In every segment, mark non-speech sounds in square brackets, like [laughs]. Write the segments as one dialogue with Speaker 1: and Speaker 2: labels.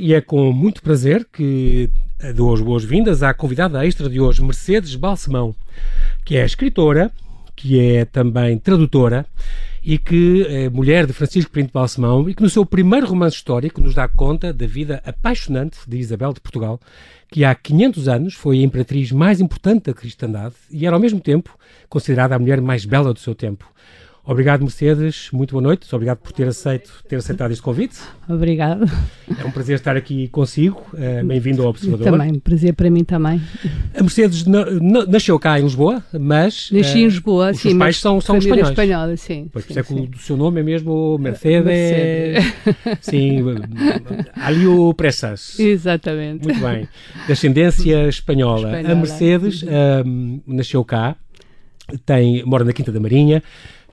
Speaker 1: e é com muito prazer que dou as boas-vindas à convidada extra de hoje, Mercedes Balsemão, que é escritora, que é também tradutora e que é mulher de Francisco Pinto Balsemão e que no seu primeiro romance histórico nos dá conta da vida apaixonante de Isabel de Portugal, que há 500 anos foi a imperatriz mais importante da cristandade e era ao mesmo tempo considerada a mulher mais bela do seu tempo. Obrigado, Mercedes. Muito boa noite. Obrigado por ter aceito, ter aceitado este convite.
Speaker 2: Obrigado.
Speaker 1: É um prazer estar aqui consigo. Uh, Bem-vindo ao Observador.
Speaker 2: Também, prazer para mim também.
Speaker 1: A Mercedes nasceu cá em Lisboa, mas...
Speaker 2: Nasci uh, em Lisboa,
Speaker 1: os
Speaker 2: sim. Os
Speaker 1: pais são, são espanhóis.
Speaker 2: espanhola, sim.
Speaker 1: Pois,
Speaker 2: sim,
Speaker 1: por isso é que o seu nome é mesmo Mercedes... Mercedes. Sim, [laughs] Alio Pressas.
Speaker 2: Exatamente.
Speaker 1: Muito bem. De ascendência espanhola. espanhola. A Mercedes uh, nasceu cá, tem, mora na Quinta da Marinha,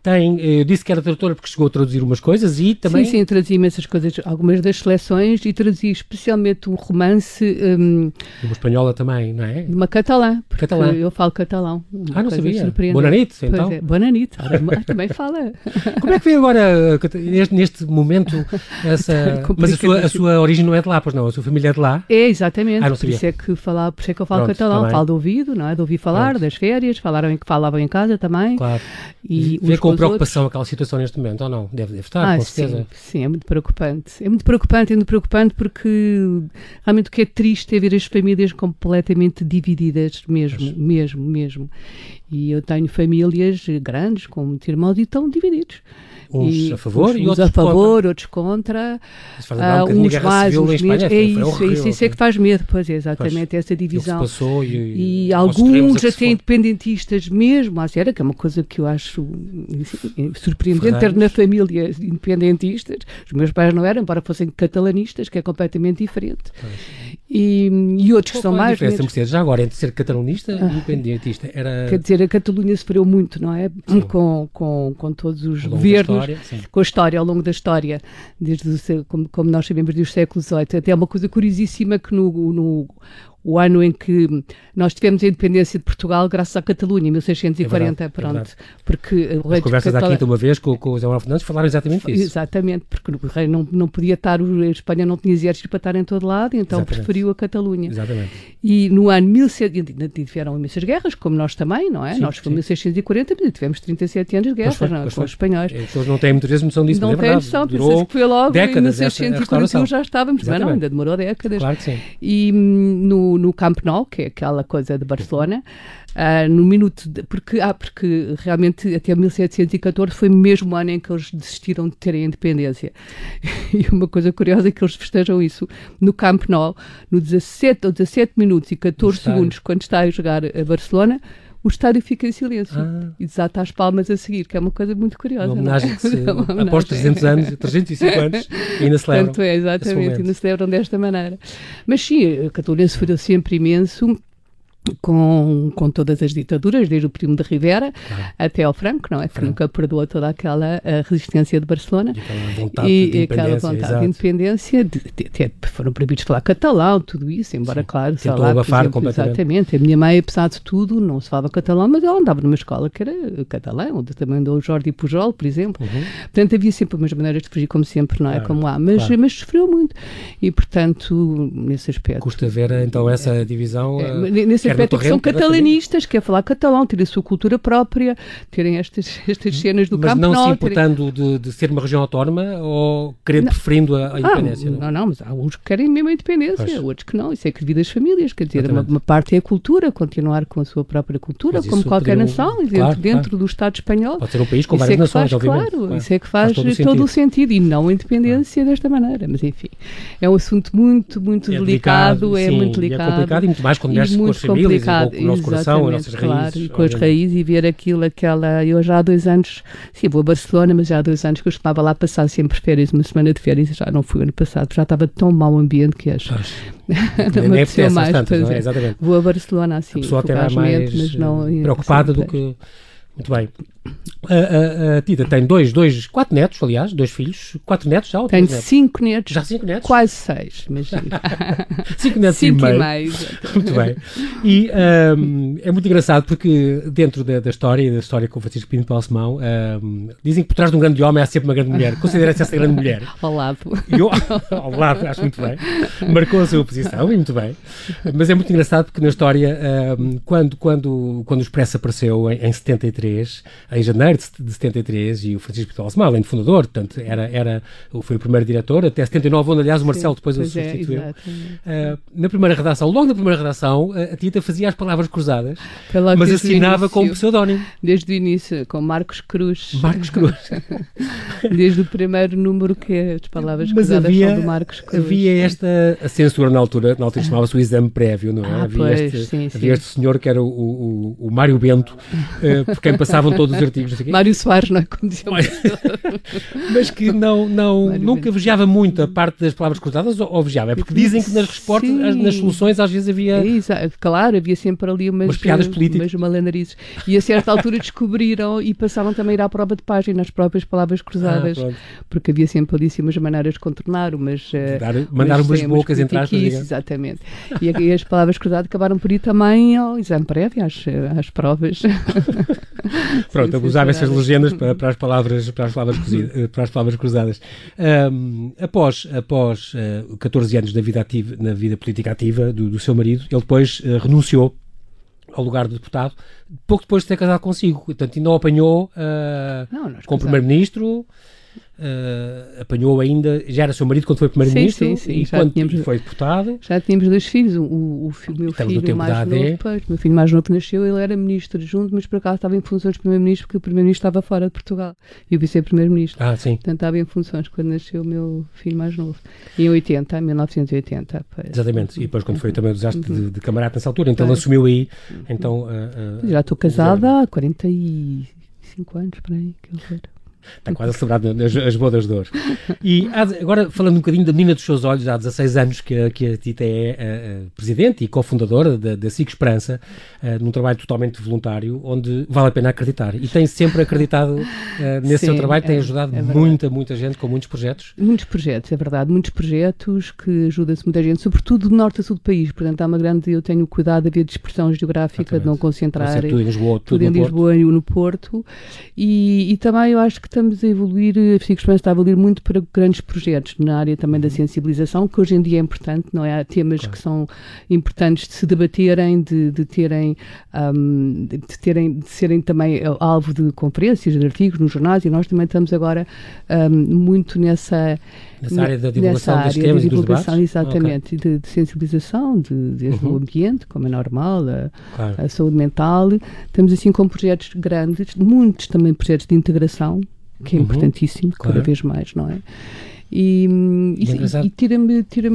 Speaker 1: tem, eu disse que era tradutora porque chegou a traduzir umas coisas e também...
Speaker 2: Sim, sim, traduzi imensas coisas, algumas das seleções e traduzi especialmente um romance... Um,
Speaker 1: de uma espanhola também, não é?
Speaker 2: De uma catalã, porque
Speaker 1: catalã.
Speaker 2: eu falo catalão.
Speaker 1: Ah, não sabia. Bonanite, então.
Speaker 2: É, Bonanite, também fala. [laughs]
Speaker 1: Como é que vem agora, neste, neste momento, [laughs] essa... Mas a sua, a sua origem não é de lá, pois não? A sua família é de lá?
Speaker 2: É, exatamente.
Speaker 1: Ah, não sabia.
Speaker 2: Por isso é que, falar, por isso é que eu falo
Speaker 1: Pronto,
Speaker 2: catalão.
Speaker 1: também.
Speaker 2: Falo de ouvido, não é? De ouvir falar,
Speaker 1: Pronto.
Speaker 2: das férias, falaram em, falavam em casa também.
Speaker 1: Claro.
Speaker 2: E
Speaker 1: Vê
Speaker 2: os
Speaker 1: preocupação aquela situação neste momento, ou não? Deve, deve estar,
Speaker 2: ah,
Speaker 1: com certeza.
Speaker 2: Sim, sim, é muito preocupante. É muito preocupante, é muito preocupante porque realmente o que é triste é ver as famílias completamente divididas, mesmo,
Speaker 1: Mas...
Speaker 2: mesmo, mesmo. E eu tenho famílias grandes com muitos irmãos e estão divididos.
Speaker 1: Uns
Speaker 2: e,
Speaker 1: a favor
Speaker 2: uns,
Speaker 1: e outros
Speaker 2: a favor,
Speaker 1: contra.
Speaker 2: outros contra.
Speaker 1: Um
Speaker 2: uh,
Speaker 1: a
Speaker 2: uns mais, uns menos. É isso, é
Speaker 1: horrível,
Speaker 2: isso, isso é que faz medo, pois é, exatamente, essa
Speaker 1: que se
Speaker 2: divisão.
Speaker 1: e,
Speaker 2: E
Speaker 1: a
Speaker 2: alguns
Speaker 1: se
Speaker 2: até independentistas mesmo, à sério, que é uma coisa que eu acho surpreendente ter na família independentistas. Os meus pais não eram, embora fossem catalanistas, que é completamente diferente. E, e outros que são
Speaker 1: é a
Speaker 2: mais.
Speaker 1: diferença,
Speaker 2: menos-
Speaker 1: já agora, entre ser catalanista e independentista? Era
Speaker 2: Quer dizer, a Catalunha sofreu muito, não é?
Speaker 1: Sim.
Speaker 2: Com, com, com todos os governos,
Speaker 1: história,
Speaker 2: com a história, ao longo da história, desde o, como, como nós sabemos, do século XVIII. Até uma coisa curiosíssima que no, no o ano em que nós tivemos a independência de Portugal, graças à Catalunha, em 1640,
Speaker 1: É verdade, é
Speaker 2: pronto.
Speaker 1: verdade.
Speaker 2: porque o rei
Speaker 1: As
Speaker 2: de
Speaker 1: conversas
Speaker 2: Catala-
Speaker 1: quinta uma vez com, com o José Manuel Fernandes falaram exatamente isso.
Speaker 2: Exatamente, porque o rei não, não podia estar, a Espanha não tinha exército para estar em todo lado, então
Speaker 1: Exatamente.
Speaker 2: preferiu a Catalunha.
Speaker 1: Exatamente.
Speaker 2: E no ano 1600, tiveram imensas guerras, como nós também, não é?
Speaker 1: Sim,
Speaker 2: nós foi 1640, mas tivemos 37 anos de guerra,
Speaker 1: Pois foi,
Speaker 2: não é? com
Speaker 1: foi.
Speaker 2: os espanhóis.
Speaker 1: As pessoas não têm muitas vezes noção disso,
Speaker 2: não
Speaker 1: é verdade.
Speaker 2: noção,
Speaker 1: Durou
Speaker 2: pensa que foi logo em
Speaker 1: décadas essa- a
Speaker 2: 1641
Speaker 1: restauração.
Speaker 2: já estávamos, mas não, ainda demorou décadas.
Speaker 1: Claro que sim.
Speaker 2: E hum, no, no Camp Nou, que é aquela coisa de Barcelona, ah, no minuto, de- porque, ah, porque realmente até 1714 foi mesmo o ano em que eles desistiram de terem independência. [laughs] E uma coisa curiosa é que eles festejam isso no Camp Nou, no 17 ou 17 minutos e 14
Speaker 1: estádio.
Speaker 2: segundos, quando está a jogar a Barcelona, o estádio fica em silêncio
Speaker 1: Ah.
Speaker 2: e desata as palmas a seguir, que é uma coisa muito curiosa.
Speaker 1: Uma
Speaker 2: é?
Speaker 1: homenagem que se,
Speaker 2: É [laughs] uma
Speaker 1: após
Speaker 2: homenagem.
Speaker 1: 300 anos, 305 anos, ainda celebram.
Speaker 2: Portanto, é, exatamente, não celebram desta maneira. Mas sim, a Catalunha sofreu sempre imenso com, com todas as ditaduras, desde o Primo de Rivera
Speaker 1: Claro.
Speaker 2: até ao Franco, não é? Que
Speaker 1: Franco.
Speaker 2: nunca perdoou toda aquela eh, resistência de Barcelona.
Speaker 1: E aquela vontade
Speaker 2: E,
Speaker 1: de
Speaker 2: e aquela
Speaker 1: independência.
Speaker 2: vontade
Speaker 1: exato.
Speaker 2: de independência, de- de- até foram proibidos de falar catalão, tudo isso, embora,
Speaker 1: Sim.
Speaker 2: claro, sei lá,
Speaker 1: abafar
Speaker 2: exemplo,
Speaker 1: completamente.
Speaker 2: exatamente. A minha mãe, apesar de tudo, não se falava catalão, mas ela andava numa escola que era catalã, onde também andou o Jordi Pujol, por exemplo.
Speaker 1: Uhum.
Speaker 2: Portanto, havia sempre umas maneiras de fugir, como sempre, não é?
Speaker 1: Claro,
Speaker 2: como há. Mas,
Speaker 1: claro.
Speaker 2: mas sofreu muito. E, portanto, nesse aspecto.
Speaker 1: Custa ver então essa divisão.
Speaker 2: É,
Speaker 1: eh,
Speaker 2: nesse aspecto é que são catalanistas, quer falar catalão, terem a sua cultura própria, terem estas, estas cenas do.
Speaker 1: Mas
Speaker 2: campo
Speaker 1: não se
Speaker 2: Nou, terem-
Speaker 1: importando de, de ser uma região autónoma ou querer
Speaker 2: Não.
Speaker 1: preferindo a, a
Speaker 2: Ah,
Speaker 1: independência?
Speaker 2: não, não, mas há uns que querem mesmo a independência,
Speaker 1: Pois.
Speaker 2: outros que não. Isso é que devido às famílias. Quer dizer, uma, uma parte é a cultura, continuar com a sua própria cultura,
Speaker 1: Mas
Speaker 2: como qualquer
Speaker 1: poderiam-
Speaker 2: nação, dentro,
Speaker 1: claro,
Speaker 2: dentro
Speaker 1: claro.
Speaker 2: do Estado espanhol.
Speaker 1: Pode ser um país com
Speaker 2: isso
Speaker 1: várias
Speaker 2: é que
Speaker 1: nações,
Speaker 2: faz,
Speaker 1: obviamente.
Speaker 2: claro, isso é que faz,
Speaker 1: todo o
Speaker 2: todo, o sentido e não a independência desta maneira. Mas enfim, é um assunto muito, muito
Speaker 1: É
Speaker 2: delicado, é
Speaker 1: sim,
Speaker 2: muito
Speaker 1: e
Speaker 2: delicado.
Speaker 1: É complicado e muito mais quando mexe com
Speaker 2: muito
Speaker 1: as famílias e
Speaker 2: complicado,
Speaker 1: com o nosso coração, as
Speaker 2: exatamente,
Speaker 1: nossas
Speaker 2: claro,
Speaker 1: raízes.
Speaker 2: com as
Speaker 1: obviamente.
Speaker 2: raízes e ver aquilo, aquela. Eu já há dois anos, sim, vou a Barcelona, mas já há dois anos que eu costumava lá passar sempre férias, uma semana de férias, já não fui ano passado, já estava tão mau ambiente que acho. [laughs] Não me
Speaker 1: apetece
Speaker 2: apeteceu mais.
Speaker 1: tantas, não é?
Speaker 2: é.
Speaker 1: Exatamente.
Speaker 2: Vou a Barcelona assim,
Speaker 1: a pessoa até vai mais
Speaker 2: mas não,
Speaker 1: eh, preocupada do que Muito bem. A, a, a, Tita tem dois, dois, quatro netos, aliás, dois filhos, quatro netos já?
Speaker 2: Tenho cinco netos.
Speaker 1: Já cinco netos?
Speaker 2: Quase seis, imagina. [laughs]
Speaker 1: cinco netos
Speaker 2: cinco
Speaker 1: e meio.
Speaker 2: E meio
Speaker 1: muito bem. E um, é muito engraçado porque dentro da, da história, da história com o Francisco Pinto Balsemão, um, dizem que por trás de um grande homem há sempre uma grande mulher. Considera-se essa grande mulher. [laughs]
Speaker 2: Ao lado.
Speaker 1: Eu, [laughs] ao lado, acho muito bem. Marcou a sua posição e muito bem. Mas é muito engraçado porque na história, um, quando, quando, quando o Expresso apareceu em, em 73, em janeiro de 73 e o Francisco além de fundador, portanto, era, era, foi o primeiro diretor, até 79, onde aliás o Marcelo depois o substituiu. É, uh, na primeira redação, logo na primeira redação, a Tita fazia as palavras cruzadas, Pela mas assinava com um pseudónimo.
Speaker 2: Desde o início, com Marcos Cruz.
Speaker 1: Marcos Cruz.
Speaker 2: Desde o primeiro número que as palavras mas cruzadas
Speaker 1: havia,
Speaker 2: são do Marcos Cruz.
Speaker 1: Havia esta censura na altura, na altura chamava-se o exame prévio, não é?
Speaker 2: Ah,
Speaker 1: havia,
Speaker 2: pois,
Speaker 1: este,
Speaker 2: sim,
Speaker 1: havia
Speaker 2: sim.
Speaker 1: este senhor que era o, o, o Mário Bento, uh, por quem passavam todos os artigos.
Speaker 2: Mário Soares, não é? Como dizia [laughs]
Speaker 1: Mas que não, não, nunca vigiava muito a parte das palavras cruzadas ou, ou vigiava? É porque dizem que nas respostas,
Speaker 2: Sim.
Speaker 1: nas soluções, às vezes havia.
Speaker 2: É, claro, havia sempre ali umas,
Speaker 1: Umas piadas políticas.
Speaker 2: umas malanarices. E a certa altura descobriram e passavam também a ir à prova de página, as próprias palavras cruzadas.
Speaker 1: Ah,
Speaker 2: porque havia sempre ali assim, umas maneiras de contornar, umas. eh,
Speaker 1: Dar- mandar umas bocas, entre aspas, digamos.
Speaker 2: Exatamente. E, e as palavras cruzadas acabaram por ir também ao exame prévio, às, às provas. [laughs]
Speaker 1: Pronto, Abusava
Speaker 2: sim,
Speaker 1: essas legendas para, para as palavras, para as palavras, cozi- eh, para as palavras cruzadas. Ahm, após após eh, 14 anos da vida, ativa, na vida política ativa do, do seu marido, ele depois eh, renunciou ao lugar de deputado, pouco depois de ter casado consigo. Portanto, ainda o apanhou ah,
Speaker 2: Não,
Speaker 1: como
Speaker 2: casámos.
Speaker 1: primeiro-ministro, ah, apanhou ainda, já era seu marido quando foi primeiro-ministro
Speaker 2: Sim, sim, sim,
Speaker 1: e
Speaker 2: já
Speaker 1: quando
Speaker 2: tínhamos-
Speaker 1: foi deputado.
Speaker 2: Já tínhamos dois filhos. O, o, o meu
Speaker 1: Estamos
Speaker 2: filho mais novo, pois, o meu filho mais novo nasceu, ele era ministro junto, mas por acaso estava em funções de primeiro-ministro, porque o primeiro-ministro estava fora de Portugal e o vice-primeiro-ministro.
Speaker 1: Ah, sim,
Speaker 2: Portanto, estava em funções quando nasceu o meu filho mais novo. Em 80, em 1980. pois.
Speaker 1: exatamente. E depois quando foi também o desastre de, de camarada nessa altura, então ele assumiu aí. Então, ah, ah,
Speaker 2: Já estou casada há 45 anos, por aí, que horror.
Speaker 1: Está quase a celebrar as, as bodas de ouro. E há agora, falando um bocadinho da menina dos seus olhos, há 16 anos que, a- que a Tita é eh, eh, presidente e cofundadora da, da SIC Esperança, eh, num trabalho totalmente voluntário, onde vale a pena acreditar. E tem sempre acreditado nesse seu
Speaker 2: Sim,
Speaker 1: trabalho, tem
Speaker 2: é-
Speaker 1: ajudado
Speaker 2: é
Speaker 1: muita, muita gente com muitos projetos.
Speaker 2: Muitos projetos, é verdade, muitos projetos que ajudam-se muita gente, sobretudo do norte a sul do país. Portanto, há uma grande. Eu tenho cuidado de haver dispersão geográfica, de não
Speaker 1: Exatamente.
Speaker 2: concentrar.
Speaker 1: Tudo em Lisboa, tudo,
Speaker 2: tudo em
Speaker 1: no Porto.
Speaker 2: Lisboa e no Porto. E, e também eu acho que estamos a evoluir, a Psico Esperança está a evoluir muito para grandes projetos na área também da sensibilização, que hoje em dia é importante, não é? Há temas
Speaker 1: Claro.
Speaker 2: que são importantes de se debaterem, de, de terem, ahm, de terem, de serem também eh, alvo de conferências, de artigos nos jornais, e nós também estamos agora ahm, muito nessa
Speaker 1: Nessa área da divulgação
Speaker 2: nessa
Speaker 1: dos
Speaker 2: área
Speaker 1: temas
Speaker 2: de
Speaker 1: e dos
Speaker 2: divulgação,
Speaker 1: debates?
Speaker 2: exatamente, e de, de sensibilização, de, desde
Speaker 1: Uhum.
Speaker 2: o ambiente, como é normal, a,
Speaker 1: Claro.
Speaker 2: a saúde mental. Estamos assim com projetos grandes, muitos também projetos de integração, que é
Speaker 1: Uhum.
Speaker 2: importantíssimo,
Speaker 1: Claro.
Speaker 2: cada vez mais, não é? E,
Speaker 1: E é engraçado-
Speaker 2: e, tira-me tira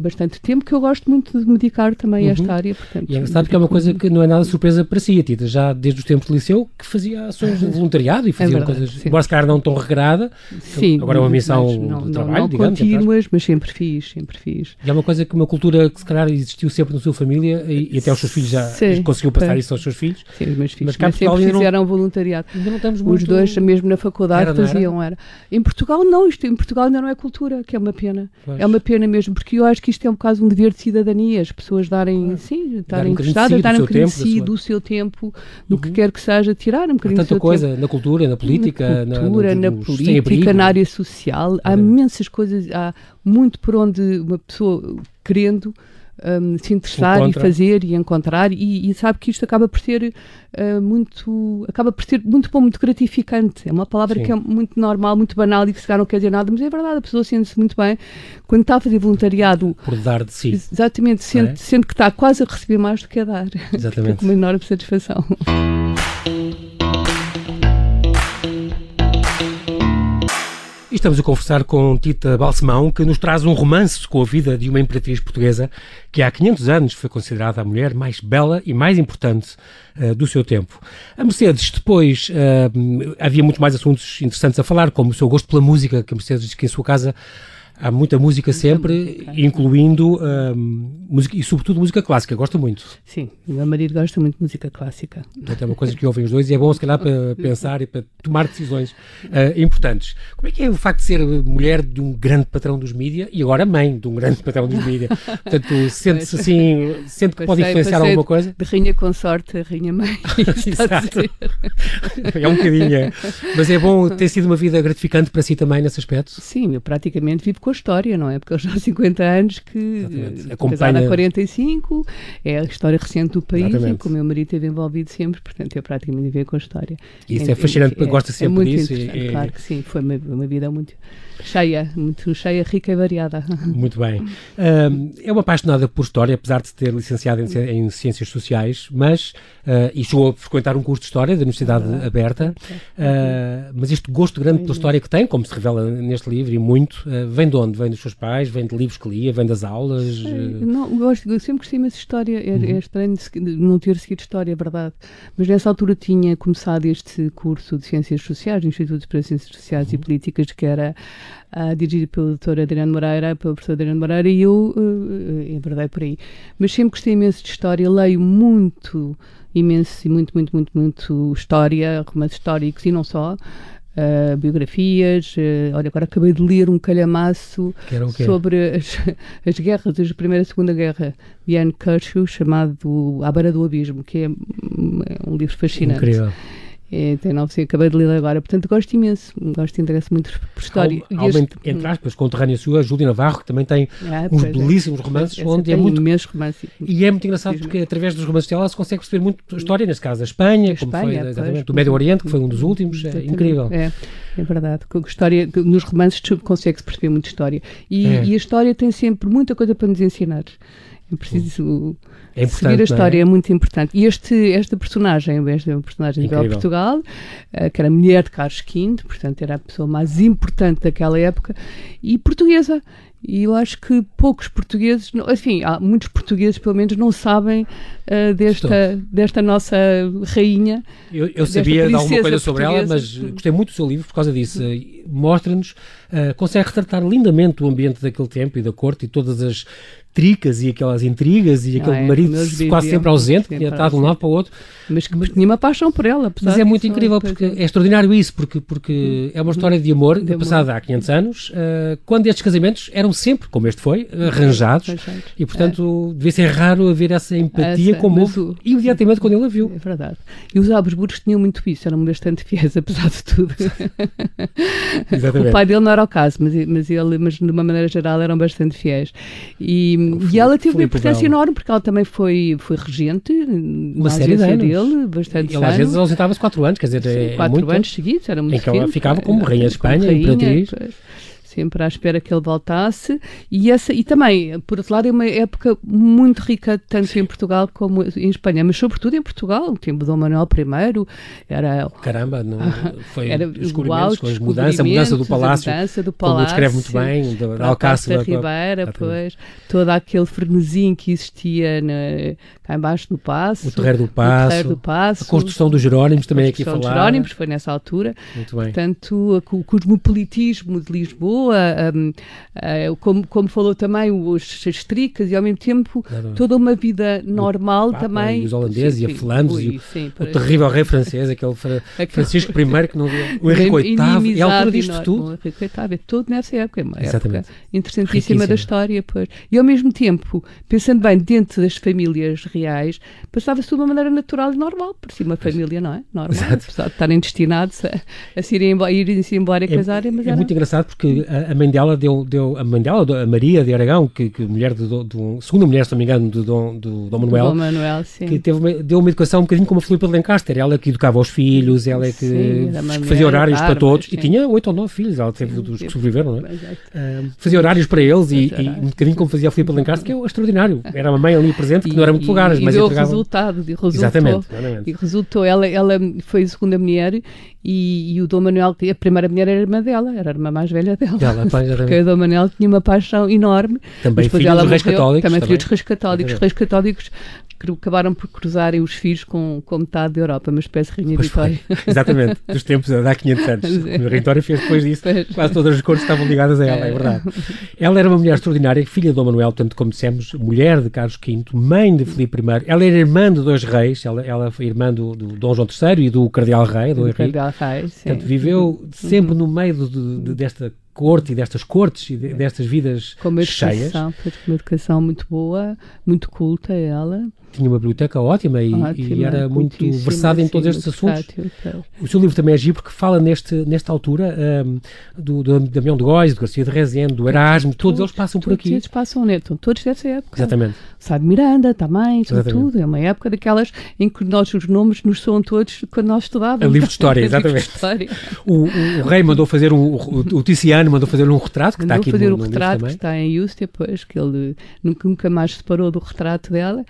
Speaker 2: bastante tempo, que eu gosto muito de me dedicar também a
Speaker 1: Uhum.
Speaker 2: esta área. Portanto,
Speaker 1: E é engraçado porque é uma coisa que não é nada surpresa para si, a Tita, já desde os tempos de liceu, que fazia ações de [laughs] voluntariado e fazia
Speaker 2: É verdade,
Speaker 1: coisas,
Speaker 2: sim.
Speaker 1: embora se calhar não tão regrada,
Speaker 2: Sim,
Speaker 1: agora é uma missão
Speaker 2: mas
Speaker 1: de
Speaker 2: não,
Speaker 1: trabalho,
Speaker 2: não, não
Speaker 1: digamos,
Speaker 2: contínuas, mas sempre fiz, sempre fiz.
Speaker 1: E é uma coisa que uma cultura que se calhar existiu sempre na sua família e, e até os seus filhos já
Speaker 2: Sim,
Speaker 1: conseguiu passar
Speaker 2: é.
Speaker 1: isso aos seus filhos.
Speaker 2: Sim, os meus filhos
Speaker 1: Mas cá Portugal
Speaker 2: sempre
Speaker 1: ainda não-
Speaker 2: fizeram voluntariado.
Speaker 1: Ainda não estamos
Speaker 2: Os
Speaker 1: muito...
Speaker 2: dois, mesmo na faculdade,
Speaker 1: Era, não era?
Speaker 2: faziam, era. Em Portugal, não, isto em Portugal ainda não é cultura, que é uma pena.
Speaker 1: Pois.
Speaker 2: É uma pena mesmo, porque eu acho que isto é um bocado um dever de cidadania, as pessoas darem, sim, estarem interessadas,
Speaker 1: do
Speaker 2: darem um bocadinho de si, do seu tempo, do que
Speaker 1: Uhum.
Speaker 2: quer que seja, tirar um bocadinho do
Speaker 1: tanta
Speaker 2: seu
Speaker 1: coisa
Speaker 2: tempo.
Speaker 1: na cultura, na política,
Speaker 2: na
Speaker 1: na,
Speaker 2: cultura,
Speaker 1: no-
Speaker 2: na
Speaker 1: nos
Speaker 2: política, na área social. Há
Speaker 1: Exatamente.
Speaker 2: imensas coisas, há muito por onde uma pessoa querendo hum, se interessar e fazer e encontrar e, e sabe que isto acaba por ser ah, muito acaba por ser muito bom, muito gratificante é uma palavra
Speaker 1: Sim.
Speaker 2: que é muito normal, muito banal e que se calhar não quer dizer nada, mas é verdade, a pessoa sente-se muito bem quando está a fazer voluntariado
Speaker 1: Por dar de si,
Speaker 2: exatamente, sente,
Speaker 1: é?
Speaker 2: sente que está quase a receber mais do que a dar [laughs]
Speaker 1: exatamente.
Speaker 2: com uma enorme satisfação [laughs]
Speaker 1: E estamos a conversar com Tita Balsemão, que nos traz um romance com a vida de uma imperatriz portuguesa que há 500 anos foi considerada a mulher mais bela e mais importante eh, do seu tempo. A Mercedes, depois, eh, havia muito mais assuntos interessantes a falar, como o seu gosto pela música, que a Mercedes diz que em sua casa Há muita música sempre, música. incluindo uh, música, e sobretudo música clássica, gosta muito.
Speaker 2: Sim, o meu marido gosta muito de música clássica.
Speaker 1: Então é uma coisa que ouvem os dois e é bom se calhar para [laughs] pensar e para tomar decisões uh, importantes. Como é que é o facto de ser mulher de um grande patrão dos mídias e agora mãe de um grande patrão dos mídias? Portanto, [laughs] sente-se assim, sente que pode influenciar alguma coisa?
Speaker 2: De rainha consorte a rainha mãe. [laughs] Exato.
Speaker 1: é um bocadinho, é. Mas é bom ter sido uma vida gratificante para si também nesse aspecto?
Speaker 2: Sim, eu praticamente vivo com a história, não é? Porque eu já há 50 anos que Acompanha... há 45, é a história recente do país Exatamente. e que o meu marido esteve envolvido sempre, portanto eu praticamente vivo com a história.
Speaker 1: Isso é, é fascinante, é, gosta sempre
Speaker 2: é muito
Speaker 1: disso.
Speaker 2: É... Claro que sim, foi uma, uma vida muito cheia, muito cheia, rica e variada.
Speaker 1: Muito bem. Um, é uma apaixonada por história, apesar de ter licenciado em, em Ciências Sociais, mas, uh, e chegou a frequentar um curso de História da Universidade ah, Aberta, uh, mas este gosto grande pela história que tem, como se revela neste livro, e muito, uh, vem de onde? Vem dos seus pais? Vem de livros que lia? Vem das aulas?
Speaker 2: Não, gosto, eu sempre gostei mais de História, é, uhum. é estranho não ter seguido História, é verdade, mas nessa altura tinha começado este curso de Ciências Sociais, do Instituto para Ciências Sociais uhum. e Políticas, que era uh, dirigido pelo Dr. Adriano Moreira, pelo professor Adriano Moreira, e eu uh, enverdei por aí. Mas sempre gostei imenso de história, leio muito, imenso e muito, muito, muito, muito história, romances históricos e não só. Uh, biografias. Uh, olha, agora acabei de ler um calhamaço sobre as, [laughs] as guerras, a Primeira e Segunda Guerra, de Anne Churchill, chamado À Beira do Abismo, que é, é um livro fascinante.
Speaker 1: Incrível.
Speaker 2: É, tem 900, acabei de ler agora, portanto gosto imenso, gosto de interesse muito por história.
Speaker 1: Há, este, entre aspas, conterrânea sua, Júlia Navarro, que também tem ah, uns é. belíssimos romances, onde é muito.
Speaker 2: Romances,
Speaker 1: e é muito engraçado porque através dos romances dela se consegue perceber muito história, nesse caso a Espanha, a como Espanha, foi exatamente, do Médio Oriente, que foi um dos últimos, é incrível.
Speaker 2: É, é verdade, história, nos romances consegue-se perceber muito história. E, é. e a história tem sempre muita coisa para nos ensinar. É preciso é seguir a história, é? é? muito importante. E este, esta personagem, esta personagem de Portugal, uh, que era mulher de Carlos V, portanto era a pessoa mais importante daquela época, e portuguesa. E eu acho que poucos portugueses, enfim, há muitos portugueses pelo menos não sabem uh, desta, desta nossa rainha.
Speaker 1: Eu, eu sabia de alguma coisa sobre ela, mas gostei muito do seu livro por causa disso. Mostra-nos, uh, consegue retratar lindamente o ambiente daquele tempo e da corte e todas as tricas e aquelas intrigas e aquele é, marido quase sempre ausente, que tinha estado de um lado para o outro.
Speaker 2: Mas que tinha uma paixão por ela.
Speaker 1: Mas é muito incrível, porque é extraordinário isso, porque, porque é uma história de amor, de passada há 500 anos, uh, quando estes casamentos eram sempre, como este foi, arranjados, e portanto é. devia ser raro haver essa empatia essa, como houve o... imediatamente quando ele a viu.
Speaker 2: É verdade. E os Habsburgos tinham muito isso, eram bastante fiéis, [laughs] apesar de tudo.
Speaker 1: Exatamente.
Speaker 2: O pai dele não era o caso, mas, mas, ele, mas de uma maneira geral eram bastante fiéis. E, e ela teve uma importância enorme, porque ela também foi, foi regente
Speaker 1: uma série de anos.
Speaker 2: dele, bastante
Speaker 1: Ela às vezes ausentava-se quatro anos, quer dizer, Sim,
Speaker 2: é, quatro muito anos seguidos, era muito Em
Speaker 1: que ela ficava como rainha de Espanha, rainha, imperatriz. Pois
Speaker 2: sempre à espera que ele voltasse. E, essa, e também, por outro lado, é uma época muito rica, tanto em Portugal como em Espanha, mas sobretudo em Portugal, o tempo Dom Manuel I era...
Speaker 1: Caramba, não, foi era descobrimentos com as mudanças, a mudança do palácio, a mudança do palácio como descreve muito bem, da, da Alcácer.
Speaker 2: Da Ribeira, pois, todo aquele frenesim que existia na, cá embaixo do Passo.
Speaker 1: O Terreiro do Passo. O Terreiro do Passo. A construção dos Jerónimos também aqui a falar. A construção dos Jerónimos
Speaker 2: foi nessa altura. Muito bem. Portanto, o cosmopolitismo de Lisboa, um, uh, como, como falou também, os, as tricas e ao mesmo tempo claro. toda uma vida normal Papa, também.
Speaker 1: E os holandeses sim, e a flames ui, e sim, o, o terrível rei francês, [laughs] aquele Francisco I que não o Henrique VIII, é a altura disto tudo. O
Speaker 2: Henrique VIII, é tudo nessa época, é uma Exatamente. época interessantíssima da história. Pois. E ao mesmo tempo, pensando bem, dentro das famílias reais, passava-se de uma maneira natural e normal, por si uma família, não é? Normal, apesar de estarem destinados a, a se irem embora, irem-se embora e é, casarem. Mas
Speaker 1: é era... muito engraçado porque a, a mãe dela deu, deu a mãe dela, a Maria de Aragão, que, que mulher de, de, segunda mulher, se não me engano, do Dom, do Dom Manuel,
Speaker 2: Dom Manuel
Speaker 1: que teve uma, deu uma educação um bocadinho como a Filipe de Lancaster. Ela que educava os filhos, ela é que sim, fazia horários para todos sim. e tinha oito ou nove filhos, ela teve dos que sobreviveram, não é? Uh, fazia horários para eles e, e, um bocadinho como fazia a Filipe de Lancaster, que é extraordinário. [laughs] Era uma mãe ali presente que e, não era muito vulgar, mas
Speaker 2: deu entregava... resultado, resultou, exatamente, exatamente. E resultou, ela, ela foi a segunda mulher e, e, o Dom Manuel, a primeira mulher era irmã dela, era a irmã mais velha dela.
Speaker 1: Dela.
Speaker 2: Porque a Dom Manel tinha uma paixão enorme.
Speaker 1: Também
Speaker 2: mas depois
Speaker 1: filho
Speaker 2: ela
Speaker 1: dos reis católicos.
Speaker 2: Também filho
Speaker 1: também.
Speaker 2: dos reis católicos. Reis católicos que acabaram por cruzarem os filhos com, com metade da Europa, uma espécie de Rainha
Speaker 1: Pois foi.
Speaker 2: Vitória. [laughs]
Speaker 1: Exatamente, dos tempos há 500 anos.
Speaker 2: É.
Speaker 1: A Rainha Vitória fez depois disso.
Speaker 2: Pois.
Speaker 1: Quase todas as cores estavam ligadas a ela, é verdade. [laughs] Ela era uma mulher extraordinária, filha de Dom Manuel, portanto, como dissemos, mulher de Carlos V, mãe de Filipe I. Ela era irmã de dois reis, ela, ela foi irmã do, do Dom João III e do Cardeal Rei, do Henrique.
Speaker 2: Cardeal Reis, sim.
Speaker 1: Portanto, viveu sempre no meio de- de- desta corte e destas cortes e de- destas vidas
Speaker 2: Com uma
Speaker 1: cheias.
Speaker 2: educação, uma educação muito boa, muito culta ela.
Speaker 1: Tinha uma biblioteca ótima e, e
Speaker 2: ótima,
Speaker 1: era muito versada em todos estes assuntos.
Speaker 2: versátil, pois.
Speaker 1: O seu livro também é giro porque fala neste, nesta altura ahm, do, do Damião de Góis, do Garcia de Rezende, do Erasmo, todos eles passam por
Speaker 2: Todos
Speaker 1: aqui.
Speaker 2: eles passam, né? Estão todos dessa época.
Speaker 1: Exatamente.
Speaker 2: Sá de Miranda também, tudo,
Speaker 1: Exatamente.
Speaker 2: tudo. É uma época daquelas em que nós, os nomes nos soam todos quando nós estudávamos.
Speaker 1: É livro de história, [laughs]
Speaker 2: Livro de
Speaker 1: exatamente.
Speaker 2: história.
Speaker 1: O, o- o rei mandou fazer um, o, o Tiziano mandou fazer um retrato que está
Speaker 2: Mandou
Speaker 1: aqui
Speaker 2: fazer
Speaker 1: no,
Speaker 2: o
Speaker 1: no
Speaker 2: retrato que está em Houston, depois, que ele nunca, nunca mais se separou do retrato dela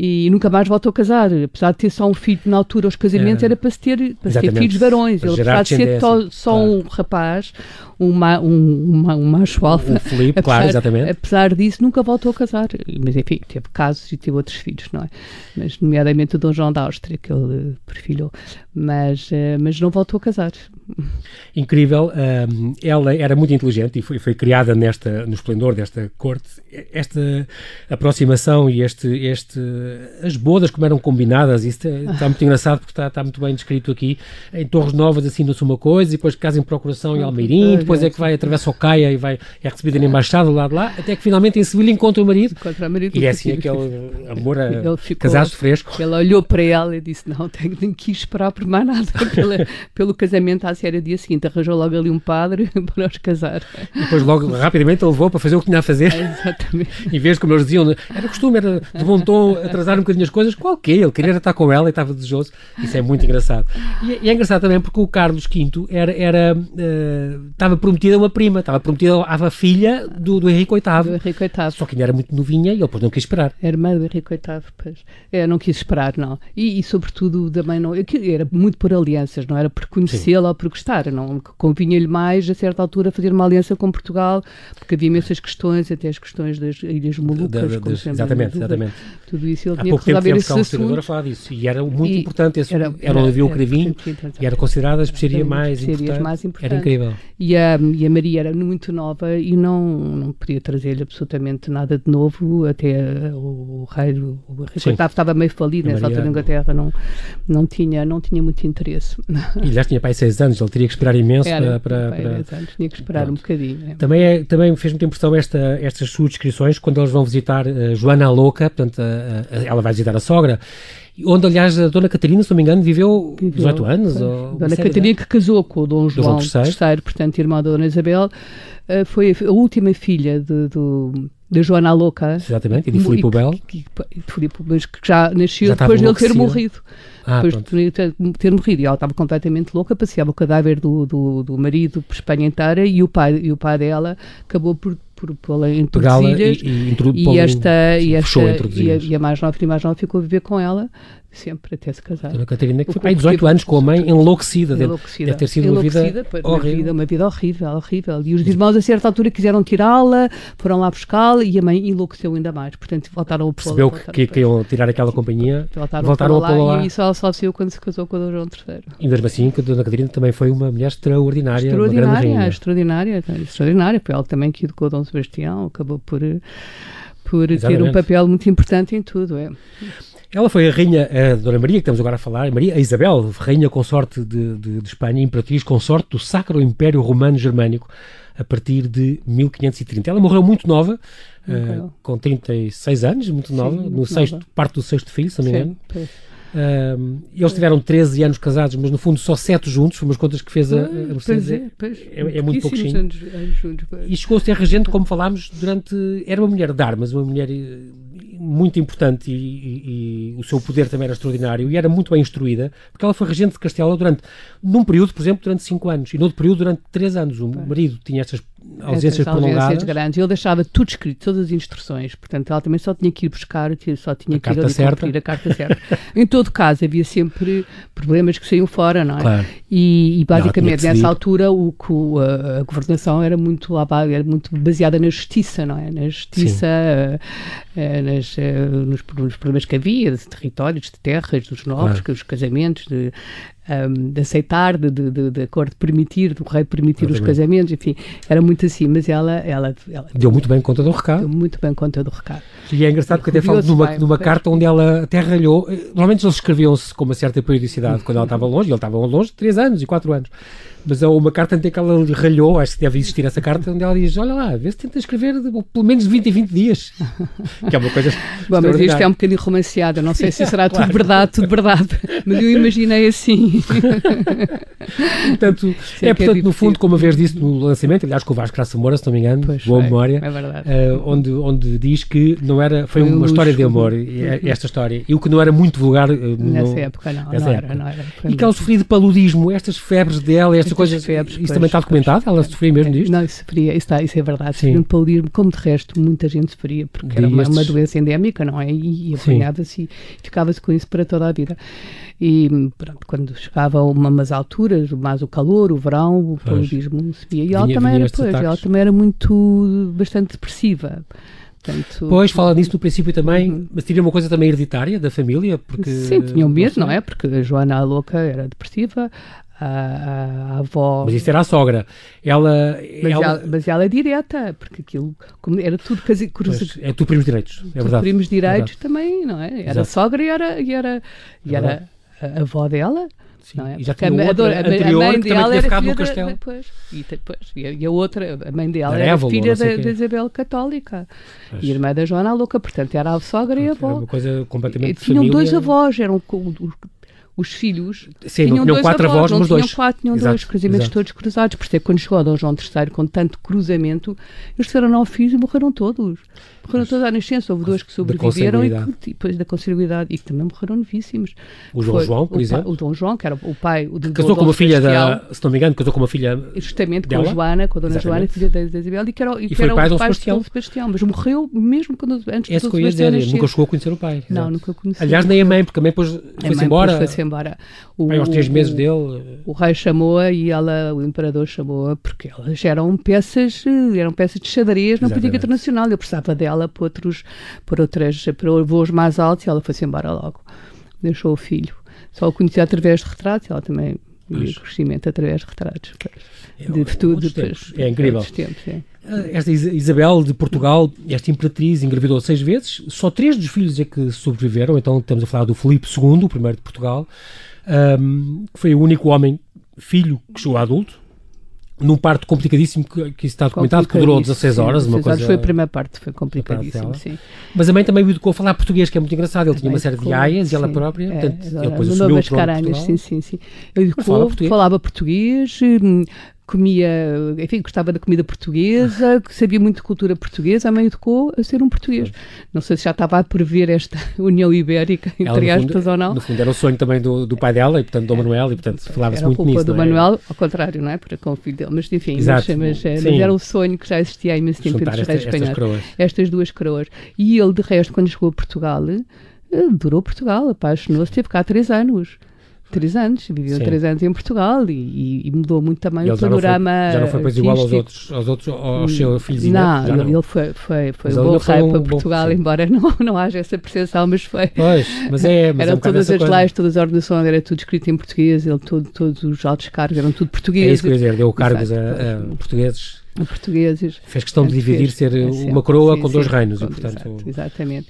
Speaker 2: e nunca mais voltou a casar. Apesar de ter só um filho na altura, os casamentos
Speaker 1: É.
Speaker 2: era para se ter, para se ter filhos varões. Ele, apesar de ser to- só
Speaker 1: claro.
Speaker 2: um rapaz, um, ma, um, uma- um macho alfa,
Speaker 1: O Filipe, claro,
Speaker 2: apesar-
Speaker 1: exatamente.
Speaker 2: Apesar disso, nunca voltou a casar. Mas enfim, teve casos e teve outros filhos, não é? Mas, nomeadamente o Dom João da Áustria, que ele eh, perfilhou. Mas, eh, mas não voltou a casar.
Speaker 1: Incrível. ahm, ela era muito inteligente e foi, foi criada nesta, no esplendor desta corte. Esta aproximação e este, este, as bodas como eram combinadas, isso está, está muito engraçado porque está, está muito bem descrito aqui. Em Torres Novas assina-se uma coisa e depois casa em procuração em Almeirim, depois é que vai, atravessa o Caia e vai, é recebida na embaixada do lado de lá, até que finalmente em Sevilha encontra o marido.
Speaker 2: Contra a marido
Speaker 1: E é assim aquele amor a [laughs] casaste fresco.
Speaker 2: Ele olhou para ela e disse: Não, tenho, tenho que esperar por mais nada pela- pelo casamento série dia seguinte. Arranjou logo ali um padre [laughs] para os casar.
Speaker 1: E depois logo rapidamente ele levou para fazer o que tinha a fazer. [laughs]
Speaker 2: Exatamente.
Speaker 1: Em vez, como eles diziam, era costume, era de bom tom atrasar um bocadinho as coisas, qualquer, ele queria estar com ela e estava desejoso. Isso é muito engraçado. E, é- e é engraçado também porque o Carlos V era, era, eh, estava prometido a uma prima, estava prometido à filha do, do Henrique
Speaker 2: Do
Speaker 1: VIII.
Speaker 2: Henrique VIII.
Speaker 1: Só que ainda era muito novinha e ele depois não quis esperar.
Speaker 2: Era irmã do Henrique VIII, pois. É, não quis esperar, não. E, e, sobretudo, também não. Era muito por alianças, não era por conhecê-la ou por gostar. Não convinha-lhe mais, a certa altura, fazer uma aliança com Portugal, porque havia imensas questões, até as questões das Ilhas Molucas.
Speaker 1: Da- da- das- exatamente, exatamente.
Speaker 2: Tudo isso ele
Speaker 1: Há
Speaker 2: tinha
Speaker 1: pouco
Speaker 2: que
Speaker 1: tempo
Speaker 2: resolver
Speaker 1: cá um historiador a falar disso e era muito
Speaker 2: E
Speaker 1: importante. Esse, era,
Speaker 2: era-
Speaker 1: onde havia o
Speaker 2: era
Speaker 1: cravinho
Speaker 2: muito importante.
Speaker 1: e era considerada a especiaria mais importante.
Speaker 2: mais
Speaker 1: Era
Speaker 2: importante.
Speaker 1: incrível.
Speaker 2: E a, e a Maria era muito nova e não, não podia trazer-lhe absolutamente nada de novo. Até o, o rei, o
Speaker 1: Sim.
Speaker 2: VIII estava meio falido nessa altura na Inglaterra, não, não, tinha, não tinha muito interesse.
Speaker 1: E já tinha pai seis anos, ele teria que esperar imenso
Speaker 2: Era,
Speaker 1: para. para, para-
Speaker 2: dez anos, tinha que esperar
Speaker 1: Pronto.
Speaker 2: um bocadinho. é.
Speaker 1: Também, é, também fez muita impressão esta, estas suas descrições quando eles vão visitar eh, Joana a Louca, portanto, a- a- ela vai visitar a sogra, onde, aliás, a Dona Catarina, se não me engano, viveu,
Speaker 2: Viveu,
Speaker 1: 18 anos.
Speaker 2: pois.
Speaker 1: Ou
Speaker 2: Dona
Speaker 1: série de
Speaker 2: Catarina, que casou com o Dom
Speaker 1: João
Speaker 2: João
Speaker 1: III.
Speaker 2: III, portanto, irmão da Dona Isabel, eh, foi a, a última filha de, do, da Joana Louca.
Speaker 1: Exatamente, e de Filipe
Speaker 2: Filipe, mas que já nasceu
Speaker 1: Já
Speaker 2: depois dele ter morrido.
Speaker 1: Ah,
Speaker 2: depois
Speaker 1: pronto.
Speaker 2: de ter, ter morrido. E ela estava completamente louca, passeava o cadáver do, do, do marido por Espanha inteira e o pai, e o pai dela acabou por, por pô-la em
Speaker 1: e,
Speaker 2: Tordesilhas.
Speaker 1: e,
Speaker 2: E,
Speaker 1: em-
Speaker 2: esta, e, esta e, a, e a mais nova, a mais nova ficou a viver com ela sempre até se casar.
Speaker 1: Dona Catarina, que
Speaker 2: O
Speaker 1: foi
Speaker 2: corpo
Speaker 1: 18
Speaker 2: teve-
Speaker 1: anos com a mãe, enlouquecida.
Speaker 2: Enlouquecida.
Speaker 1: deve ter sido uma vida horrível.
Speaker 2: vida, uma vida horrível, horrível. E os irmãos, a certa altura, quiseram tirá-la, foram lá buscá-la e a mãe enlouqueceu ainda mais. Portanto, voltaram a.
Speaker 1: Percebeu que,
Speaker 2: voltaram
Speaker 1: que, que iam tirar aquela companhia,
Speaker 2: Voltaram,
Speaker 1: voltaram a
Speaker 2: pô-la lá, e isso ela só saiu quando se casou com o Dom João III.
Speaker 1: E mesmo assim, que a Dona Catarina também foi uma mulher extraordinária, uma grande
Speaker 2: Extraordinária,
Speaker 1: rainha.
Speaker 2: extraordinária, extraordinária. Foi ela também que educou Dom Sebastião, acabou por, por ter um
Speaker 1: Exatamente.
Speaker 2: papel muito importante em tudo. É.
Speaker 1: Ela foi a rainha, a Dona Maria, que estamos agora a falar, a Maria a Isabel, rainha consorte de, de, de Espanha, imperatriz consorte do Sacro Império Romano Germânico, a partir de 1530. Ela morreu muito nova, eh, com 36 anos, muito nova,
Speaker 2: muito
Speaker 1: no sexto,
Speaker 2: nova.
Speaker 1: parte do sexto filho, se não me engano.
Speaker 2: Sim.
Speaker 1: Um, eles tiveram 13 anos casados, mas no fundo só 7 juntos, foi umas contas que fez a, a Mercedes.
Speaker 2: é, pois.
Speaker 1: é- é muito pouquinho.
Speaker 2: anos- anos juntos, pois.
Speaker 1: E chegou a ser regente, como falámos, durante. Era uma mulher de armas, uma mulher eh, muito importante e, e- e o seu poder também era extraordinário e era muito bem instruída, porque ela foi regente de Castela durante, num período, por exemplo, durante 5 anos e noutro período durante 3 anos. O marido tinha estas ausências prolongadas.
Speaker 2: grandes. Ele deixava tudo escrito, todas as instruções. Portanto, ela também só tinha que ir buscar, só tinha
Speaker 1: a
Speaker 2: que ir
Speaker 1: ali certa.
Speaker 2: a carta certa. em todo caso, havia sempre problemas que saíam fora, não é?
Speaker 1: Claro.
Speaker 2: E, e basicamente, nessa altura, o, a, a, governação era muito, era muito baseada na justiça, não é? Na justiça, uh, nas, uh, nos, nos, problemas que havia, de territórios, de terras, dos novos, claro. os casamentos, de, um, de aceitar, de, de, de, acordo, de permitir, do rei permitir Exatamente. os casamentos, enfim, era muito assim, mas ela, ela, ela,
Speaker 1: Deu muito bem conta do recado.
Speaker 2: Deu muito bem conta do recado.
Speaker 1: E é engraçado porque até falo numa, bem, numa carta onde ela até ralhou, normalmente eles escreviam-se com uma certa periodicidade quando ela estava longe, e ele estava longe de 3 anos e 4 anos. Mas há uma carta em que ela ralhou, acho que deve existir essa carta, onde ela diz: Olha lá, vê se tenta escrever de, pelo menos 20 em 20 dias. que é uma coisa.
Speaker 2: Bom, mas isto é um bocadinho romanceado, não sei se será claro. tudo verdade, tudo verdade, mas eu imaginei assim.
Speaker 1: portanto, é, é portanto, no fundo, como a vez disse no lançamento, aliás, com o Vasco Graça Moura, se não me engano, pois boa foi, memória,
Speaker 2: é verdade.
Speaker 1: Uh, onde, onde diz que não era, foi, foi uma luxo. história de amor, esta história, e o que não era muito vulgar. Uh,
Speaker 2: nessa no, época, não, não, época. Era, não era.
Speaker 1: E que ela sofria de paludismo, estas febres dela, estas coisas. Febres, isso pois, também está documentado? Pois, ela sofria mesmo disto?
Speaker 2: Não, isso sofria, isso, está, isso é verdade. De paludismo, como de resto, muita gente sofria, porque era uma, uma, doença endémica, não é? E, e apanhava-se e ficava-se com isso para toda a vida. E pronto, quando chegava a umas alturas, mais o calor, o verão, o paludismo subia. E ela, vinha, também, vinha era, pois, ela também era muito, bastante depressiva.
Speaker 1: Portanto, pois, fala nisso no princípio também, uhum. mas tinha uma coisa também hereditária da família? Porque,
Speaker 2: Sim, tinham medo, não é? Porque a Joana a louca era depressiva, a, a, a, avó.
Speaker 1: Mas isso era a sogra. Ela.
Speaker 2: Mas
Speaker 1: ela,
Speaker 2: ela, mas ela é direta, porque aquilo era tudo quase
Speaker 1: pois, É tu primos direitos, é verdade.
Speaker 2: primos direitos é também, não é? Era sogra e era, e era, e é era a avó dela. Sim,
Speaker 1: é? E já tinha a, outra, a, anterior, a mãe que dela era ficado no castelo.
Speaker 2: Depois, e, depois, e, a, outra, a mãe dela era, era filha da, da, Isabel Católica pois. e irmã da Joana Louca, portanto era a sogra e a avó. Era
Speaker 1: uma coisa completamente
Speaker 2: e, Tinham
Speaker 1: família.
Speaker 2: dois avós, eram os filhos
Speaker 1: Sim,
Speaker 2: tinham,
Speaker 1: tinham quatro avós,
Speaker 2: não
Speaker 1: mas
Speaker 2: tinham
Speaker 1: dois.
Speaker 2: quatro, tinham exato, dois, cruzamentos exato. todos cruzados. Por isso é que quando chegou a Dom João III com tanto cruzamento, eles tiveram nove filhos e morreram todos. Morreram todos à nascença. Houve dois que sobreviveram e depois da considerabilidade e que também morreram novíssimos.
Speaker 1: O João Foi, João, por
Speaker 2: o
Speaker 1: exemplo?
Speaker 2: Pai, o Dom João, que era o pai o
Speaker 1: de, Casou com uma filha da, se não me engano, casou com uma filha
Speaker 2: Justamente
Speaker 1: dela?
Speaker 2: com a Joana, com a Dona Exatamente. Joana, filha da, Isabel, e que era,
Speaker 1: e
Speaker 2: que
Speaker 1: foi
Speaker 2: era
Speaker 1: pai
Speaker 2: o
Speaker 1: pai de Dom
Speaker 2: Sebastião. Mas morreu mesmo quando, antes
Speaker 1: é
Speaker 2: de Dom
Speaker 1: Sebastião Nunca chegou a conhecer o pai.
Speaker 2: Não, nunca conheci.
Speaker 1: Aliás, nem a mãe, porque a mãe depois foi-se embora.
Speaker 2: Foi-se embora.
Speaker 1: O, aos três meses dele.
Speaker 2: O rei chamou-a e ela, o imperador chamou-a porque elas eram peças, eram peças de xadrez na política internacional. Ele precisava dela para outros, para outras, para voos mais altos e ela foi-se embora logo. Deixou o filho. Só o conhecia através de retratos, ela também via crescimento através de retratos.
Speaker 1: É, de, de, de, é incrível. Tempos, é. Esta Isabel de Portugal, esta imperatriz, engravidou seis vezes, só três dos filhos é que sobreviveram, então estamos a falar do Filipe II, o primeiro de Portugal, um, que foi o único homem, filho, que chegou a adulto, num parto complicadíssimo, que, que está documentado, que durou 16 horas. Sim, uma coisa,
Speaker 2: foi a primeira parte, foi complicadíssimo, sim.
Speaker 1: Mas a mãe também o educou a falar português, que é muito engraçado. Ele tinha uma série de aias e ela própria, é, portanto, ele depois assumiu o
Speaker 2: sim, sim, sim. Ele educou, falava português, falava português hum, comia, enfim, gostava da comida portuguesa, sabia muito de cultura portuguesa, a mãe educou a ser um português. Não sei se já estava a prever esta [laughs] União Ibérica, entre Ela, aspas,
Speaker 1: fundo,
Speaker 2: ou não.
Speaker 1: No fundo era o sonho também do, do pai dela, e portanto do Manuel, e portanto falava-se muito nisso.
Speaker 2: do
Speaker 1: é?
Speaker 2: Manuel, ao contrário, não é? Para com o filho dele, mas enfim, Exato. Mas, mas, mas, era um sonho que já existia há imenso tempo entre os reis espanhóis. Estas duas coroas. E ele, de resto, quando chegou a Portugal, durou Portugal, apaixonou-se, teve cá três anos três anos, viveu Sim. três anos em Portugal e, e mudou muito também o panorama.
Speaker 1: Já não foi, já não foi igual aos outros, aos outros, aos seus filhos e
Speaker 2: não, netos? Não, ele foi, foi, foi um bom rei para Portugal, embora não, não haja essa percepção, mas foi.
Speaker 1: Pois, mas é. Mas
Speaker 2: eram
Speaker 1: é um
Speaker 2: todas as
Speaker 1: coisa.
Speaker 2: leis, todas as ordenações, era tudo escrito em português, ele, todo, todos os altos cargos eram tudo portugueses.
Speaker 1: É isso que eu ia dizer, deu cargos a, a portugueses
Speaker 2: portugueses.
Speaker 1: Fez questão de dividir, ser uma coroa sim, com dois reinos. e, portanto...
Speaker 2: Exato, exatamente.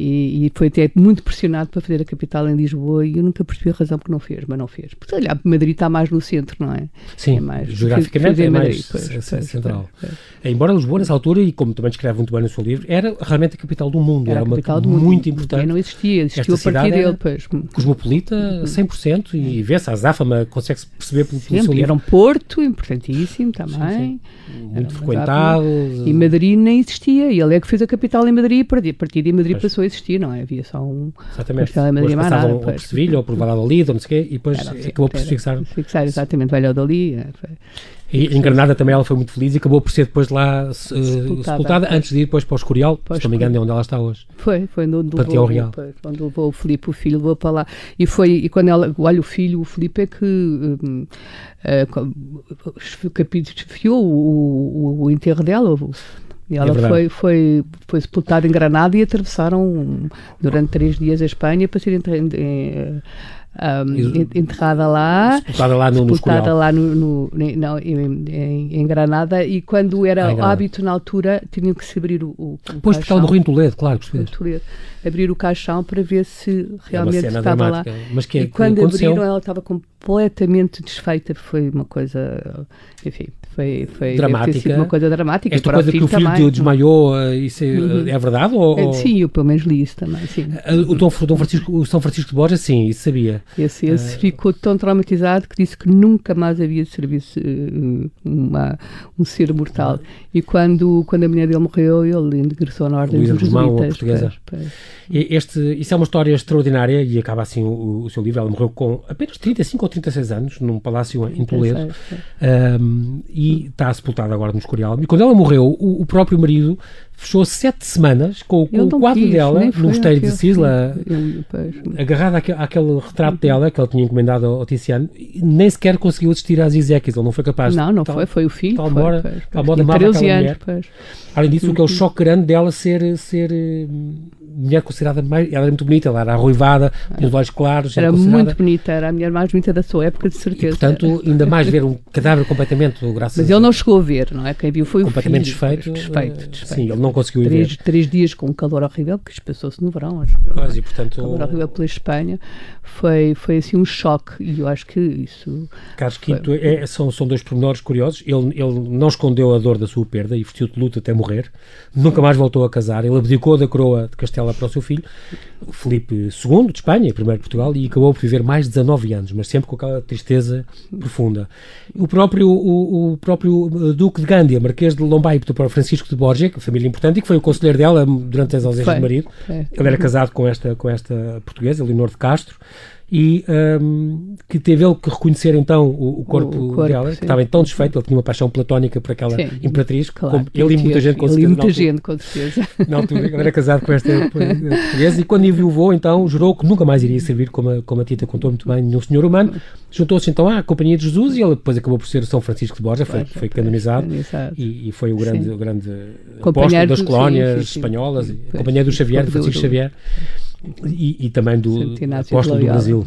Speaker 2: E, e, foi até muito pressionado para fazer a capital em Lisboa e eu nunca percebi a razão porque não fez, mas não fez. Porque, olha, Madrid está mais no centro, não é?
Speaker 1: Sim,
Speaker 2: é mais,
Speaker 1: geograficamente é mais pois, pois, central. Pois, Embora Lisboa, nessa altura, e como também descreve muito bem no seu livro, era realmente a capital do mundo.
Speaker 2: Era,
Speaker 1: era
Speaker 2: uma capital
Speaker 1: do
Speaker 2: mundo.
Speaker 1: muito importante.
Speaker 2: Não existia, existiu
Speaker 1: Esta
Speaker 2: a partir dele. Pois.
Speaker 1: Cosmopolita, 100%, e vê-se, a Záfama consegue-se perceber pelo, pelo seu livro.
Speaker 2: Era um porto importantíssimo também. Sim,
Speaker 1: sim. Muito frequentado.
Speaker 2: E Madrid nem existia, e ele é que fez a capital em Madrid, a partir de Madrid passou a existir, não é? Havia só um.
Speaker 1: Exatamente. Um depois passavam ou por Sevilha ou por Valladolid ou não sei o quê, e depois era, acabou por se fixar.
Speaker 2: Fixar, exatamente, Valladolid. É,
Speaker 1: E em Granada também ela foi muito feliz e acabou por ser depois de lá uh, sepultada, antes de ir depois para o Escorial, se não me engano é onde ela está hoje.
Speaker 2: Foi, foi no,
Speaker 1: Panteão Real.
Speaker 2: Quando levou o Filipe, o filho levou para lá. E foi, e quando ela, olha o filho, o Filipe é que um, uh, capitafiou o, o, o enterro dela, e ela é foi, foi, foi sepultada em Granada e atravessaram durante três dias a Espanha para ser um, enterrada lá,
Speaker 1: sepultada lá no,
Speaker 2: sepultada lá no, no, não, em, em, em, Granada e quando era ah, hábito na altura tinham que se abrir o, o
Speaker 1: Pois, porque ela morreu em Toledo, claro.
Speaker 2: Toledo, abrir o caixão para ver se realmente é estava
Speaker 1: dramática.
Speaker 2: lá.
Speaker 1: Mas que,
Speaker 2: e
Speaker 1: que
Speaker 2: quando
Speaker 1: aconteceu?
Speaker 2: abriram ela estava completamente desfeita, foi uma coisa, enfim, foi, foi
Speaker 1: dramática.
Speaker 2: uma coisa dramática.
Speaker 1: Esta coisa que o filho
Speaker 2: também.
Speaker 1: desmaiou, isso é, uhum. é verdade? Ou,
Speaker 2: Sim, eu pelo menos li isso também, sim.
Speaker 1: O, Dom, Dom Francisco, o São Francisco de Borges, sim, isso sabia.
Speaker 2: Esse, esse uh, ficou tão traumatizado que disse que nunca mais havia servido uh, uma, um ser mortal. E quando, quando a mulher dele morreu, ele ingressou na Ordem
Speaker 1: Luísa
Speaker 2: dos Jesuítas.
Speaker 1: portuguesa.
Speaker 2: Pois, pois.
Speaker 1: Este, isso é uma história extraordinária e acaba assim o, o, seu livro. Ela morreu com apenas 35 ou 36 anos, num palácio em Toledo, um, e está sepultada agora no Escorial. E quando ela morreu, o, o próprio marido fechou sete semanas com, com o quadro
Speaker 2: quis,
Speaker 1: dela no mosteiro de Sisla, agarrado àquele, àquele retrato dela que ele tinha encomendado ao, ao Tiziano, nem sequer conseguiu assistir às Ezequias, ele não foi capaz.
Speaker 2: Não, não
Speaker 1: tal,
Speaker 2: foi, foi o filho.
Speaker 1: Tal
Speaker 2: foi,
Speaker 1: moda,
Speaker 2: foi, foi.
Speaker 1: tal moda amava aquela mulher.
Speaker 2: Pois.
Speaker 1: Além disso, aquele choque grande dela ser, ser mulher considerada mais. Ela era muito bonita, ela era arruivada, tinha os olhos claros.
Speaker 2: Era
Speaker 1: considerada...
Speaker 2: muito bonita, era a mulher mais bonita da sua época, de certeza.
Speaker 1: E, portanto, ainda mais ver um cadáver completamente, graças
Speaker 2: Mas ele não chegou a ver, não é? Quem viu foi o
Speaker 1: completamente
Speaker 2: filho.
Speaker 1: desfeito.
Speaker 2: Desfeito, desfeito.
Speaker 1: Sim, ele não conseguiu
Speaker 2: três,
Speaker 1: ver.
Speaker 2: Três dias com um calor horrível, porque isto passou-se no verão, acho
Speaker 1: Pois, e portanto.
Speaker 2: calor horrível pela Espanha. Foi, foi assim um choque, e eu acho que isso.
Speaker 1: Carlos Quinto, é, são, são dois pormenores curiosos. Ele, ele não escondeu a dor da sua perda e vestiu de luto até morrer. Nunca mais voltou a casar. Ele abdicou da coroa de Castela para o seu filho, Felipe II, de Espanha, primeiro de Portugal, e acabou por viver mais de 19 anos, mas sempre com aquela tristeza profunda. O próprio, o, o próprio Duque de Gândia, Marquês de Lombay, para Francisco de que é família importante, e que foi o conselheiro dela durante as ausências do marido.
Speaker 2: Foi.
Speaker 1: Ele era casado com esta, com esta portuguesa, Leonor de Castro e um, que teve ele que reconhecer então o, o, corpo,
Speaker 2: o corpo,
Speaker 1: dela,
Speaker 2: sim.
Speaker 1: que estava tão desfeito, ele tinha uma paixão platónica por aquela
Speaker 2: Sim,
Speaker 1: imperatriz,
Speaker 2: claro,
Speaker 1: como ele e muita gente com
Speaker 2: ele e
Speaker 1: certeza,
Speaker 2: muita gente, com certeza. [laughs]
Speaker 1: Na altura, ele era casado com esta [laughs] portuguesa e quando enviou então jurou que nunca mais iria servir, como a, como a Tita contou muito bem, nenhum senhor humano. Juntou-se então à Companhia de Jesus e ele depois acabou por ser São Francisco de Borja, foi, foi canonizado e, e foi o grande,
Speaker 2: Sim.
Speaker 1: o grande apóstolo
Speaker 2: Companheiro
Speaker 1: das colónias espanholas,
Speaker 2: Pois,
Speaker 1: a Companhia do Xavier,
Speaker 2: do-
Speaker 1: Francisco Xavier e, e também do apóstolo do. Brasil.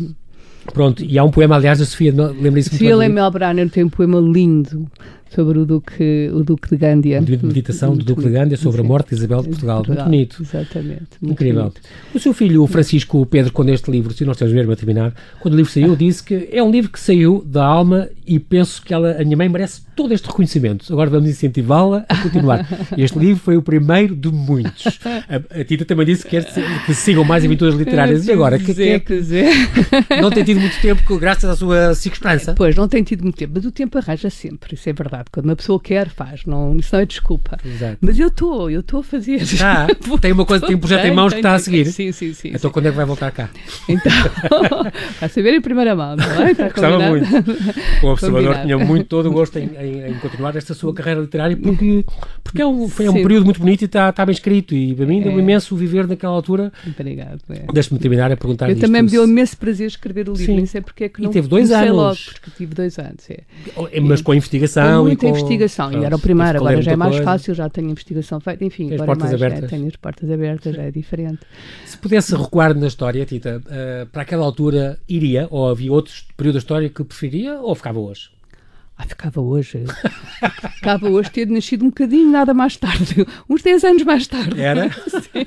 Speaker 1: Pronto, e há um poema, aliás, da Sofia, lembra-se muito
Speaker 2: Sofia Lemel Brunner tem um poema lindo sobre o Duque, o Duque de Gândia.
Speaker 1: livro de meditação do Duque de Gândia sobre a morte de Isabel de Portugal. Muito bonito.
Speaker 2: Exatamente. muito
Speaker 1: Incrível.
Speaker 2: bonito.
Speaker 1: O seu filho, o Francisco Pedro, quando este livro, se nós temos mesmo a terminar, quando o livro saiu, disse que é um livro que saiu da alma e penso que ela, a minha mãe merece todo este reconhecimento. Agora vamos incentivá-la a continuar. [laughs] Este livro foi o primeiro de muitos. A, a Tita também disse que quer que sigam mais aventuras literárias. E agora, que,
Speaker 2: Pois
Speaker 1: que
Speaker 2: é,
Speaker 1: é
Speaker 2: é.
Speaker 1: não tem tido muito tempo, graças à sua circunstância.
Speaker 2: Pois, não tem tido muito tempo, mas o tempo arranja sempre, isso é verdade. Quando uma pessoa quer, faz, não, isso não é desculpa.
Speaker 1: Exato.
Speaker 2: Mas eu estou, eu estou a fazer.
Speaker 1: Ah, [laughs] tem uma coisa, tem um projeto em
Speaker 2: Tem,
Speaker 1: mãos
Speaker 2: tem,
Speaker 1: que está a seguir.
Speaker 2: Sim, sim, sim.
Speaker 1: Então quando é que vai voltar cá?
Speaker 2: Então, [laughs] a saber em primeira mão, não é? Está
Speaker 1: Gostava muito. O observador
Speaker 2: Combinado.
Speaker 1: tinha muito todo o gosto em, em- em continuar esta sua carreira literária porque, porque é um, foi um
Speaker 2: Sim.
Speaker 1: período muito bonito e está, está bem escrito. E para mim deu-me
Speaker 2: É.
Speaker 1: imenso viver naquela altura.
Speaker 2: Obrigado. é.
Speaker 1: Deixe-me terminar a perguntar
Speaker 2: Eu também me deu imenso prazer escrever o livro,
Speaker 1: Sim.
Speaker 2: nem sei porque é que
Speaker 1: E
Speaker 2: não
Speaker 1: teve dois anos.
Speaker 2: logo, porque tive dois anos, é.
Speaker 1: Mas com a investigação.
Speaker 2: Muita
Speaker 1: e
Speaker 2: investigação, e
Speaker 1: Pronto,
Speaker 2: era o primeiro, agora já é mais
Speaker 1: coisa.
Speaker 2: fácil, já tenho investigação feita, enfim,
Speaker 1: Tem
Speaker 2: agora é
Speaker 1: portas
Speaker 2: mais,
Speaker 1: abertas.
Speaker 2: É, tenho as portas abertas, já é diferente.
Speaker 1: Se pudesse recuar na história, Tita, eh, para aquela altura iria, ou havia outros períodos da história que preferia, ou ficava hoje?
Speaker 2: Ah, ficava hoje. ficava hoje ter nascido um bocadinho nada mais tarde, uns 10 anos mais tarde.
Speaker 1: Era?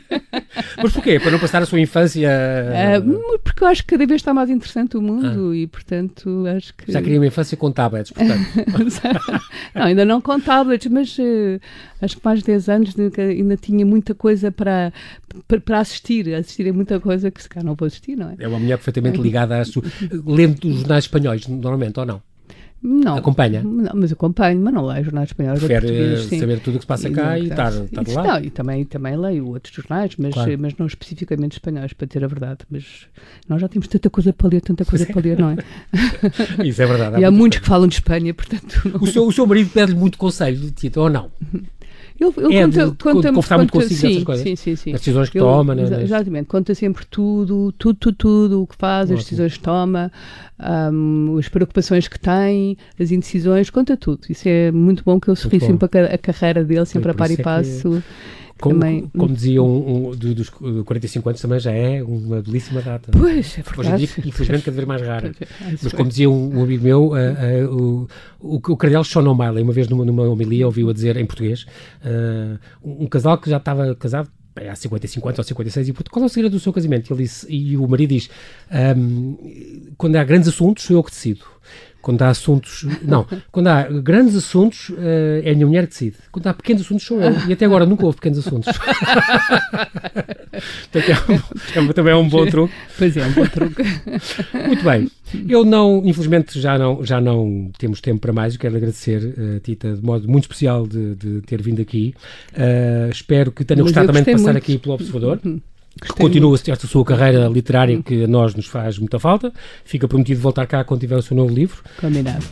Speaker 1: [laughs] Mas porquê? Para não passar a sua infância.
Speaker 2: Ah, porque eu acho que cada vez está mais interessante o mundo e, portanto, acho que.
Speaker 1: Ah. Já queria uma infância com tablets, portanto. [laughs]
Speaker 2: não, ainda não com tablets, mas eh, acho que mais de 10 anos ainda tinha muita coisa para, para, para assistir. Assistir a muita coisa que se calhar não vou assistir, não é?
Speaker 1: É uma mulher perfeitamente ligada às suas. Lendo os jornais espanhóis, normalmente, ou não?
Speaker 2: Não.
Speaker 1: Acompanha?
Speaker 2: Não, mas acompanho, mas não leio jornais espanhóis.
Speaker 1: Prefere saber tudo o que se passa cá e, estar, estar lá?
Speaker 2: Não, e também, também leio outros jornais, mas, claro. mas não especificamente espanhóis, para ter a verdade. Mas nós já temos tanta coisa para ler, tanta coisa é. para ler, não é? [laughs]
Speaker 1: Isso é verdade.
Speaker 2: Há e há muitos que falam de Espanha, portanto...
Speaker 1: Não... O, seu, o seu marido pede-lhe muito conselho, Tito, ou não? [laughs]
Speaker 2: Ele, ele
Speaker 1: é
Speaker 2: conta,
Speaker 1: de, conta, muito consigo
Speaker 2: sim,
Speaker 1: essas coisas.
Speaker 2: Sim, sim, sim.
Speaker 1: As decisões que ele, toma,
Speaker 2: né? Exatamente, conta sempre tudo, tudo, tudo, tudo o que faz, Ótimo. as decisões que toma, um, as preocupações que tem, as indecisões, conta tudo. Isso é muito bom que eu sorri sempre a, a, carreira dele, sempre a par e é passo.
Speaker 1: Como, também, como dizia um, um, dos 45 anos, também já é uma belíssima data.
Speaker 2: Pois, é verdade.
Speaker 1: Hoje em dia, infelizmente, cada vez mais rara. É, Mas como dizia um, um amigo meu, uh, uh, o, o, o cardeal Sean O'Malley, uma vez numa, numa homilia, ouviu a dizer em português, uh, um casal que já estava casado, há 55 anos ou 56, e qual é o segredo do seu casamento? Ele disse, e o marido diz, um, quando há grandes assuntos, sou eu que decido. Quando há assuntos. Não, quando há grandes assuntos, uh, é a minha mulher que decide. Quando há pequenos assuntos, sou eu. E até agora nunca houve pequenos assuntos. [laughs] é, um, é, também é um bom truque.
Speaker 2: Pois é, um bom truque.
Speaker 1: Muito bem. Eu não, infelizmente, já não, já não temos tempo para mais. Eu quero agradecer, uh, Tita, de modo muito especial de, de ter vindo aqui. Uh, espero que tenha Mas gostado também de passar muito. aqui pelo Observador. Continua esta sua carreira literária que a nós nos faz muita falta. Fica prometido voltar cá quando tiver o seu novo livro.
Speaker 2: Combinado.